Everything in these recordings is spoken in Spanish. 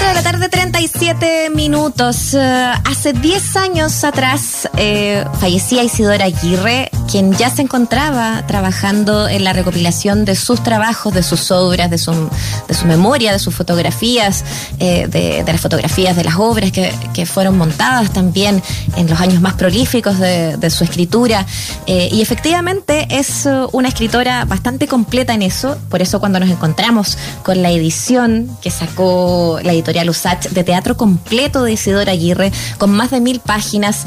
4 de la tarde, 37 minutos. Eh, hace 10 años atrás eh, fallecía Isidora Aguirre, quien ya se encontraba trabajando en la recopilación de sus trabajos, de sus obras, de su, de su memoria, de sus fotografías, eh, de, las fotografías de las obras que, que, fueron montadas también en los años más prolíficos de, de su escritura. y efectivamente es una escritora bastante completa en eso, por eso cuando nos encontramos con la edición que sacó la editorial De teatro completo de Isidora Aguirre, con más de mil páginas,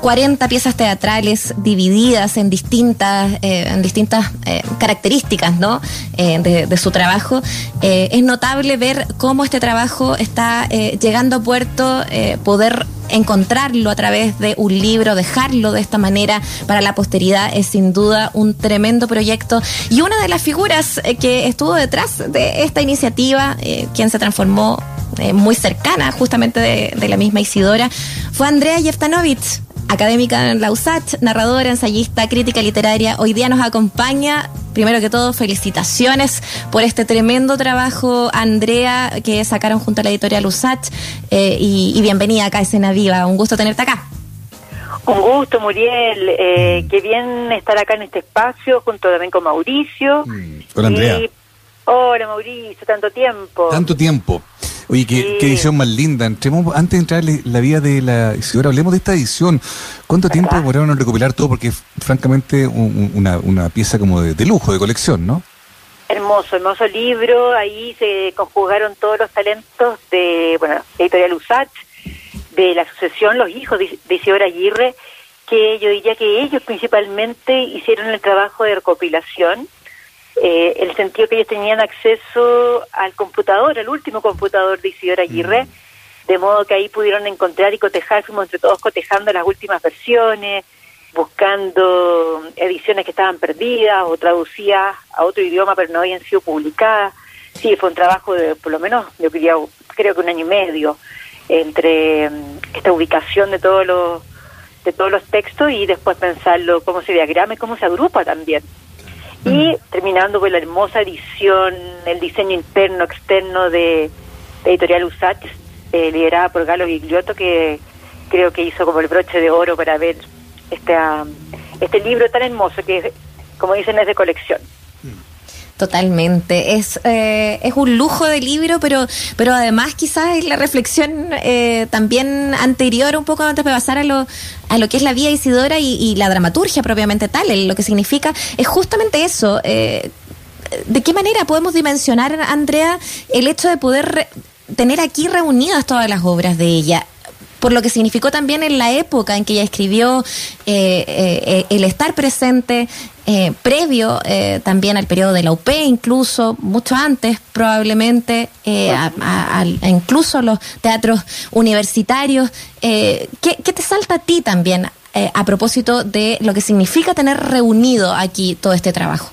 40 piezas teatrales divididas en distintas, eh, en distintas eh, características ¿no? Eh, de, su trabajo. es notable ver cómo este trabajo está llegando a puerto, poder encontrarlo a través de un libro, dejarlo de esta manera para la posteridad es sin duda un tremendo proyecto. Y una de las figuras que estuvo detrás de esta iniciativa, quien se transformó eh, muy cercana justamente de, la misma Isidora, fue Andrea Jeftanovich, académica en la USACH, narradora, ensayista, crítica literaria. Hoy día nos acompaña. Primero que todo, felicitaciones por este tremendo trabajo, Andrea, que sacaron junto a la editorial USACH. Eh, y, bienvenida acá a Escena Viva. Un gusto tenerte acá. Un gusto, Muriel. Eh, qué bien estar acá en este espacio junto también con Mauricio. Mm, hola, Andrea. hola, Mauricio, tanto tiempo. Tanto tiempo. Oye, qué, edición más linda. Entremos, antes de entrar en la vida de la Isidora, hablemos de esta edición. ¿Cuánto tiempo demoraron en recopilar todo? Porque francamente una, una pieza como de, lujo, de colección, ¿no? Hermoso, hermoso libro. Ahí se conjugaron todos los talentos de, bueno, Editorial Usach, de la sucesión, los hijos de, de Isidora Aguirre, que yo diría que ellos principalmente hicieron el trabajo de recopilación eh, el sentido que ellos tenían acceso al computador, al último computador de Isidora Aguirre, mm. de modo que ahí pudieron encontrar y cotejar, fuimos entre todos cotejando las últimas versiones, buscando ediciones que estaban perdidas o traducidas a otro idioma pero no habían sido publicadas. Sí, fue un trabajo de por lo menos, yo creo que un año y medio entre mm, esta ubicación de todos los de todos los textos y después pensarlo cómo se diagrama y cómo se agrupa también. Y terminando con la hermosa edición, el diseño interno, externo de, Editorial Usach, eh, liderada por Galo Gigliotto, que creo que hizo como el broche de oro para ver este, este libro tan hermoso que, como dicen, es de colección. Totalmente. Es, eh, es un lujo de libro, pero, pero además quizás es la reflexión eh, también anterior, un poco antes de pasar a lo, a lo que es la vida Isidora y, la dramaturgia propiamente tal, lo que significa, es justamente eso. Eh, ¿De qué manera podemos dimensionar, Andrea, el hecho de poder tener aquí reunidas todas las obras de ella? por lo que significó también en la época en que ella escribió eh, eh, el estar presente, eh, previo también al periodo de la UP, incluso mucho antes probablemente, a, incluso los teatros universitarios. ¿qué, ¿qué, te salta a ti también a propósito de lo que significa tener reunido aquí todo este trabajo?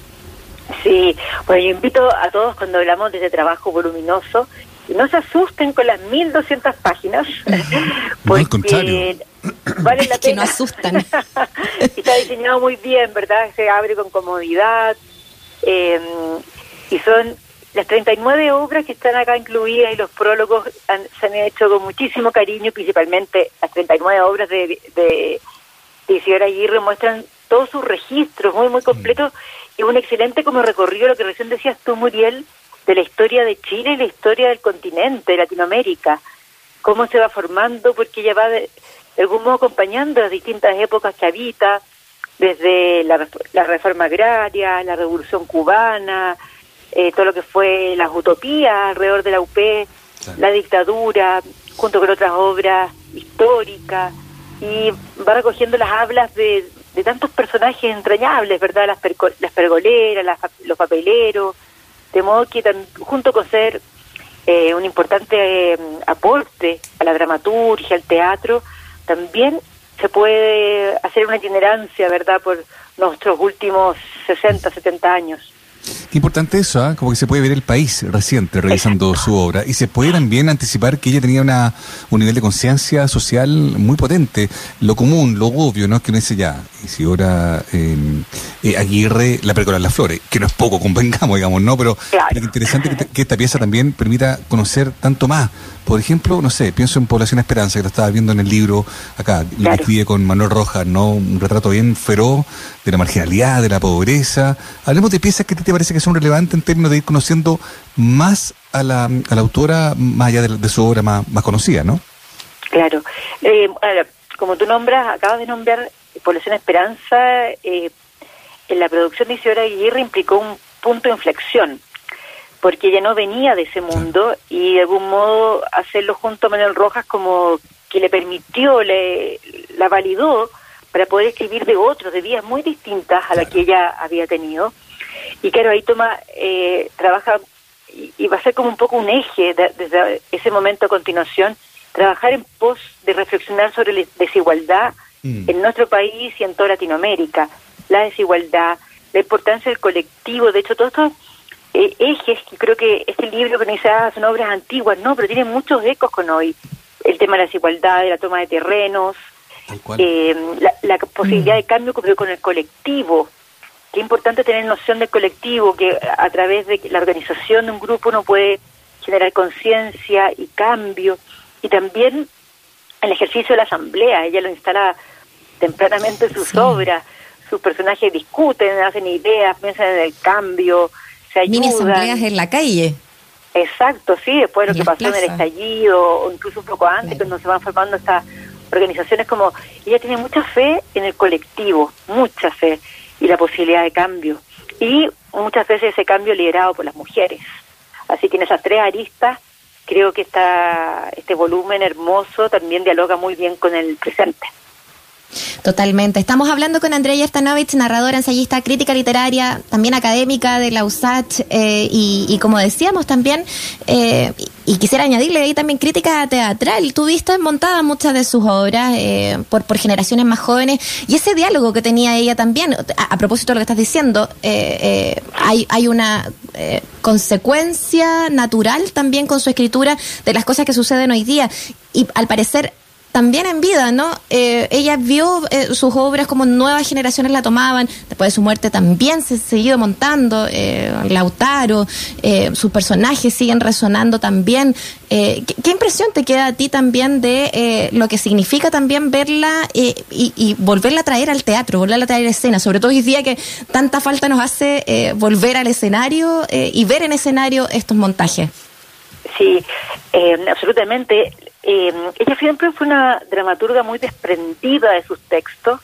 Sí, bueno, yo invito a todos cuando hablamos de ese trabajo voluminoso no se asusten con las 1200 páginas. porque vale la pena. que no asustan. Está diseñado muy bien, ¿verdad? Se abre con comodidad. Em, y son las 39 obras que están acá incluidas y los prólogos se han hecho con muchísimo cariño, principalmente las 39 obras de, de, de Isidora Aguirre muestran todos sus registros muy, muy completos y un excelente como recorrido, lo que recién decías tú, Muriel, de la historia de Chile y la historia del continente, de Latinoamérica, cómo se va formando, porque ella va de, algún modo acompañando las distintas épocas que habita, desde la, reforma agraria, la revolución cubana, eh, todo lo que fue las utopías alrededor de la UP, la dictadura, junto con otras obras históricas, y va recogiendo las hablas de, de tantos personajes entrañables, ¿verdad? Las, las pergoleras, los papeleros, de modo que junto con ser eh, un importante eh, aporte a la dramaturgia, al teatro, también se puede hacer una itinerancia, ¿verdad?, por nuestros últimos 60, 70 años. Qué importante eso, ¿ah? como que se puede ver el país reciente revisando su obra y se puede también anticipar que ella tenía una, un nivel de conciencia social muy potente, lo común, lo obvio, ¿no? Que no dice ya, Isidora eh, eh, Aguirre, la percola las flores, que no es poco, convengamos, digamos, ¿no? Pero, es interesante que, esta pieza también permita conocer tanto más. Por ejemplo, no sé, pienso en Población Esperanza, que lo estaba viendo en el libro acá, lo escribe con Manuel Rojas, ¿no? Un retrato bien feroz de la marginalidad, de la pobreza. Hablemos de piezas que te parece que son relevantes en términos de ir conociendo más a la, a la autora, más allá de, su obra más, más conocida, ¿no? Claro. Eh, como tú nombras, acabas de nombrar Población Esperanza, eh, en la producción de Isidora Aguirre implicó un punto de inflexión, porque ella no venía de ese mundo y de algún modo hacerlo junto a Manuel Rojas como que le permitió, le, la validó para poder escribir de otros, de vías muy distintas a la que ella había tenido. Y claro, ahí toma, eh, trabaja y, va a ser como un poco un eje desde ese momento a continuación, trabajar en pos de reflexionar sobre la desigualdad mm. en nuestro país y en toda Latinoamérica, la desigualdad, la importancia del colectivo, de hecho todos estos eh, ejes que creo que este libro que dice, ah, son obras antiguas, no, pero tiene muchos ecos con hoy, el tema de la desigualdad, de la toma de terrenos, eh, la, posibilidad mm. de cambio con el colectivo, Qué importante tener noción del colectivo, que a través de la organización de un grupo uno puede generar conciencia y cambio. Y también el ejercicio de la asamblea, ella lo instala tempranamente en sus obras. Sus personajes discuten, hacen ideas, piensan en el cambio, se ayudan. Mini asambleas en la calle. Exacto, sí, después de lo que pasó en el estallido, o incluso un poco antes, cuando se van formando estas organizaciones como... Ella tiene mucha fe en el colectivo, mucha fe y la posibilidad de cambio. Y muchas veces ese cambio liderado por las mujeres. Así que en esas tres aristas creo que esta, este volumen hermoso también dialoga muy bien con el presente. Totalmente. Estamos hablando con Andrea Yertanovich, narradora, ensayista, crítica literaria, también académica de la USACH eh, y, como decíamos también, eh, y quisiera añadirle ahí también crítica teatral. Tuviste montada muchas de sus obras eh, por, por generaciones más jóvenes y ese diálogo que tenía ella también, a, propósito de lo que estás diciendo, hay, hay una consecuencia natural también con su escritura de las cosas que suceden hoy día y al parecer también en vida, ¿no? Eh, ella vio eh, sus obras como nuevas generaciones la tomaban, después de su muerte también se ha seguido montando, eh, Lautaro, sus personajes siguen resonando también. ¿qué, impresión te queda a ti también de lo que significa también verla y, y, volverla a traer al teatro, volverla a traer a escena, sobre todo hoy día que tanta falta nos hace volver al escenario y ver en escenario estos montajes? Sí, absolutamente eh, ella siempre fue una dramaturga muy desprendida de sus textos.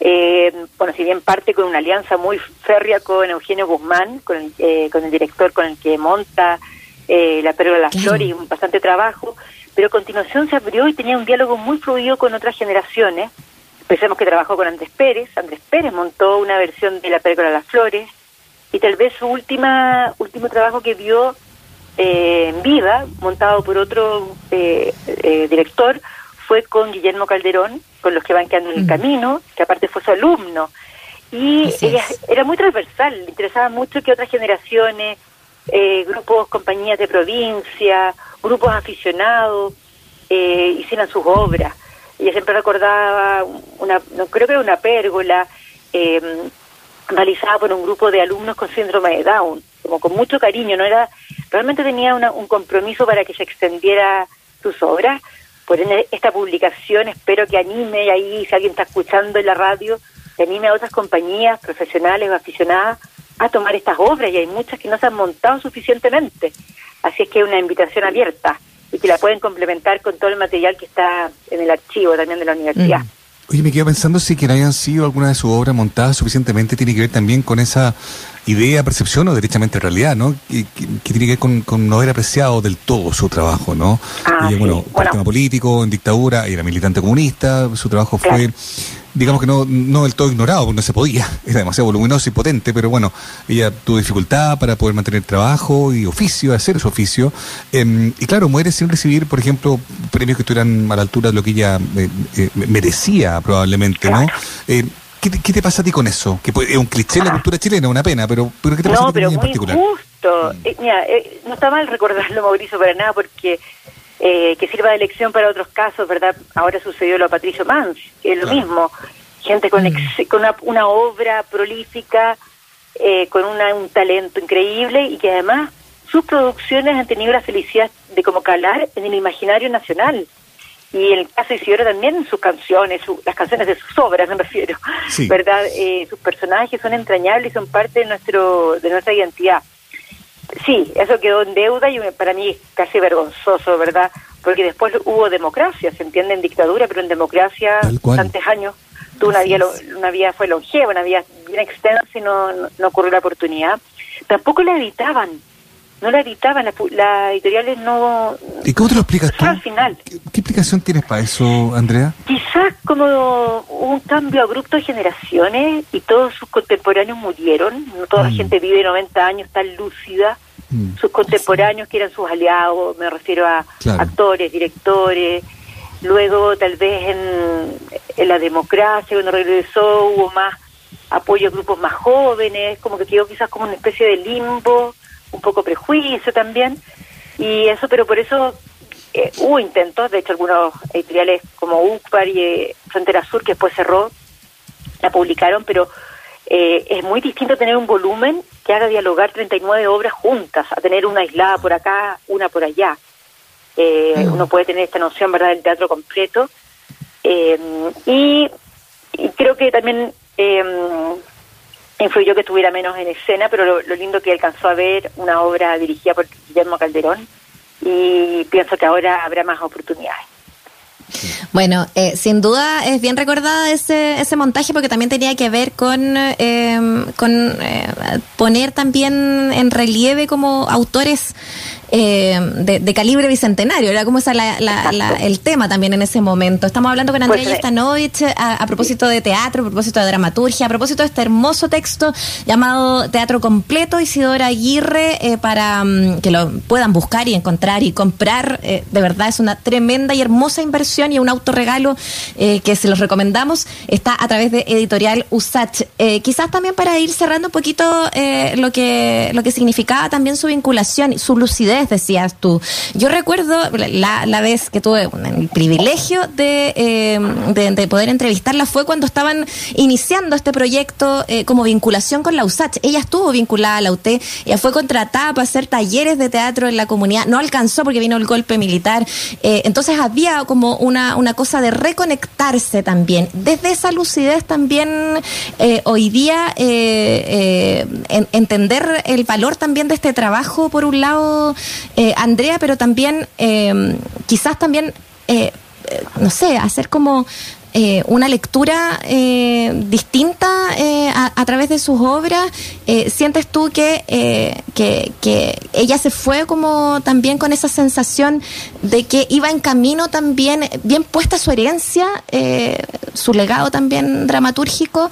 Eh, bueno, si bien parte con una alianza muy férrea con Eugenio Guzmán, con el, eh, con el director con el que monta eh, La Perla de la Flor y un bastante trabajo, pero a continuación se abrió y tenía un diálogo muy fluido con otras generaciones. Pensemos que trabajó con Andrés Pérez, Andrés Pérez montó una versión de La Perla de las Flores y tal vez su última último trabajo que vio eh, en vida, montado por otro eh, eh, director, fue con Guillermo Calderón, con los que van quedando en el mm. camino, que aparte fue su alumno. Y ella era muy transversal, le interesaba mucho que otras generaciones, grupos, compañías de provincia, grupos aficionados, hicieran sus obras. Ella siempre recordaba, una, no creo que era una pérgola, realizada por un grupo de alumnos con síndrome de Down, como con mucho cariño, no era realmente tenía un compromiso para que se extendiera sus obras. Por esta publicación espero que anime ahí, si alguien está escuchando en la radio, que anime a otras compañías profesionales o aficionadas a tomar estas obras y hay muchas que no se han montado suficientemente. Así es que es una invitación abierta y que la pueden complementar con todo el material que está en el archivo también de la universidad. Mm. Oye, me quedo pensando si que no hayan sido alguna de sus obras montadas suficientemente tiene que ver también con esa idea, percepción o derechamente realidad, ¿no? Que, tiene que ver con, no haber apreciado del todo su trabajo, ¿no? Ah, bueno, bueno. tema político, en dictadura, era militante comunista, su trabajo fue digamos que no, no del todo ignorado, porque no se podía, era demasiado voluminoso y potente, pero bueno, ella tuvo dificultad para poder mantener trabajo y oficio, hacer su oficio, em, y claro, muere sin recibir, por ejemplo, premios que estuvieran a la altura de lo que ella eh, eh, merecía probablemente, ¿no? Eh, ¿qué, te pasa a ti con eso? Que es un cliché en la cultura chilena, una pena, pero, pero ¿qué te pasa no, a ti pero en muy particular? justo. Eh, mira, eh, no está mal recordarlo, Mauricio, para nada, porque eh, que sirva de lección para otros casos, ¿verdad? Ahora sucedió lo a Patricio Mans, que es lo mismo. Gente con, mm. con una, obra prolífica, eh, con una, un talento increíble y que además sus producciones han tenido la felicidad de como calar en el imaginario nacional. Y en el caso de Isidoro también sus canciones, las canciones de sus obras, me refiero, ¿verdad? Eh, sus personajes son entrañables y son parte de, nuestro, de nuestra identidad. Sí, eso quedó en deuda y para mí es casi vergonzoso, ¿verdad? Porque después hubo democracia, se entiende en dictadura, pero en democracia, tantos años, tuvo una vía, una vía fue longeva, una vía bien extensa y no, no, ocurrió la oportunidad. Tampoco la editaban, no la editaban, las la editoriales no... ¿Y cómo te lo explicas tú? Al final. ¿Qué, explicación tienes para eso, Andrea? Quizás como un cambio abrupto de generaciones y todos sus contemporáneos murieron, no toda la mm. gente vive 90 años tan lúcida, mm. sus contemporáneos que eran sus aliados, me refiero a actores, directores, luego tal vez en, en la democracia, cuando regresó hubo más apoyo a grupos más jóvenes, como que quedó quizás como una especie de limbo, un poco prejuicio también, y eso, pero por eso eh, hubo intentos, de hecho algunos editoriales como UCPAR y eh, Frontera Sur, que después cerró, la publicaron, pero eh, es muy distinto tener un volumen que haga dialogar 39 obras juntas, a tener una aislada por acá, una por allá. Mm. Uno puede tener esta noción, ¿verdad?, del teatro completo. y, creo que también influyó que estuviera menos en escena, pero lo, lindo que alcanzó a ver una obra dirigida por Guillermo Calderón y pienso que ahora habrá más oportunidades. Bueno, eh, sin duda es bien recordada ese, ese montaje porque también tenía que ver con, eh, con eh, poner también en relieve como autores eh, de, calibre bicentenario, era como esa el tema también en ese momento. Estamos hablando con Andrea pues, a, propósito de teatro, a propósito de dramaturgia, a propósito de este hermoso texto llamado Teatro Completo, Isidora Aguirre, eh, para mm, que lo puedan buscar y encontrar y comprar. de verdad es una tremenda y hermosa inversión y un autorregalo que se los recomendamos. Está a través de Editorial Usach. quizás también para ir cerrando un poquito lo, que, lo que significaba también su vinculación, y su lucidez decías tú. Yo recuerdo la, vez que tuve el privilegio eh, de, poder entrevistarla fue cuando estaban iniciando este proyecto eh, como vinculación con la USACH. Ella estuvo vinculada a la UT, ella fue contratada para hacer talleres de teatro en la comunidad, no alcanzó porque vino el golpe militar. Eh, entonces había como una, una cosa de reconectarse también. Desde esa lucidez también hoy día entender el valor también de este trabajo, por un lado, eh, Andrea, pero también eh, quizás también, eh, no sé, hacer como una lectura distinta a, través de sus obras. ¿Sientes tú que, que, que, ella se fue como también con esa sensación de que iba en camino también, bien puesta su herencia, su legado también dramatúrgico?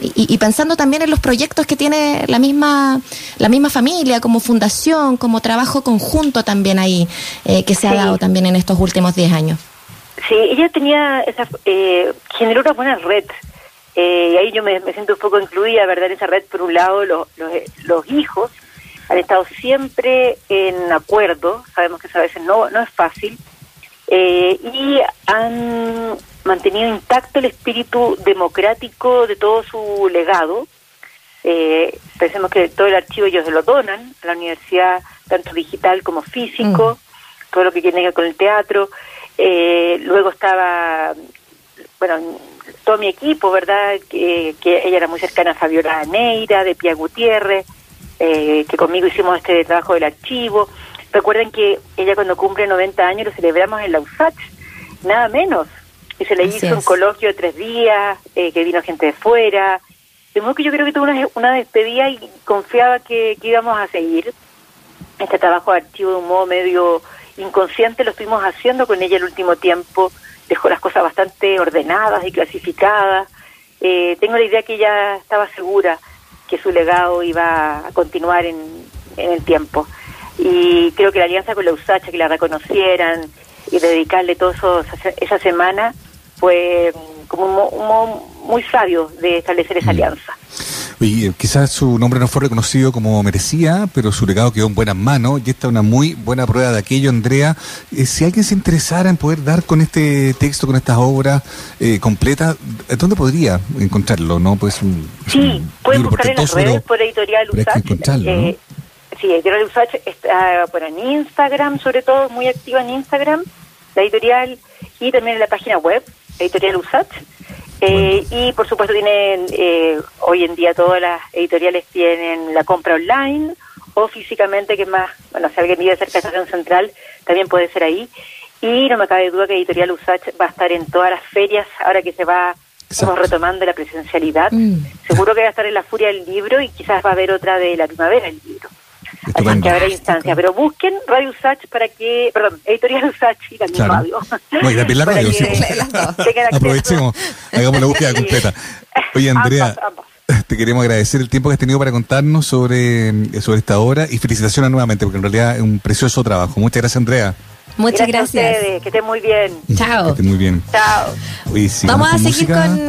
Eh, y, pensando también en los proyectos que tiene la misma la misma familia como fundación como trabajo conjunto también ahí eh, que se ha dado también en estos últimos 10 años. Sí ella tenía esa eh, generó una buena red y ahí yo me, siento un poco incluida verdad en esa red por un lado los, los, los hijos han estado siempre en acuerdo sabemos que eso a veces no no es fácil y han mantenido intacto el espíritu democrático de todo su legado. Eh, pensemos que todo el archivo ellos lo donan a la universidad, tanto digital como físico, mm. todo lo que tiene que ver con el teatro. Eh, luego estaba, bueno, todo mi equipo, ¿verdad? Que, que ella era muy cercana a Fabiola Neira, de Pia Gutiérrez, eh, que conmigo hicimos este trabajo del archivo. Recuerden que ella cuando cumple 90 años lo celebramos en la USACH, nada menos y se le hizo un coloquio de tres días, eh, que vino gente de fuera. De modo que yo creo que tuvo una, despedida y confiaba que, íbamos a seguir. Este trabajo de archivo de un modo medio inconsciente lo estuvimos haciendo con ella el último tiempo. Dejó las cosas bastante ordenadas y clasificadas. Eh, tengo la idea que ella estaba segura que su legado iba a continuar en, en el tiempo. Y creo que la alianza con la USACH, que la reconocieran y dedicarle eso esa semana, fue como un modo muy sabio de establecer esa mm. alianza. Y quizás su nombre no fue reconocido como merecía, pero su legado quedó en buenas manos y esta es una muy buena prueba de aquello, Andrea. Eh, si alguien se interesara en poder dar con este texto, con estas obras eh, completas, ¿dónde podría encontrarlo? no pues Sí, pueden buscar en las redes por Editorial Usach. Eh, sí, Editorial Usach está bueno, en Instagram, sobre todo, muy activa en Instagram, la editorial, y también en la página web, Editorial Usach. Eh, y por supuesto tienen, eh, hoy en día todas las editoriales tienen la compra online o físicamente, que más, bueno, si alguien vive cerca de Estación Central, también puede ser ahí. Y no me cabe duda que Editorial Usach va a estar en todas las ferias, ahora que se va retomando la presencialidad. Mm. Seguro que va a estar en la Furia del Libro y quizás va a haber otra de la primavera del libro. Así que habrá instancia. Pero busquen Radio Usach para que, perdón, Editorial Usach y también radio. No, y también la radio, sí. Aprovechemos, hagamos la búsqueda completa. Oye, Andrea. Te queremos agradecer el tiempo que has tenido para contarnos sobre, sobre esta obra y felicitaciones nuevamente, porque en realidad es un precioso trabajo. Muchas gracias, Andrea. Muchas gracias. que estén muy bien. Chao. Que estén muy bien. Chao. Vamos a seguir con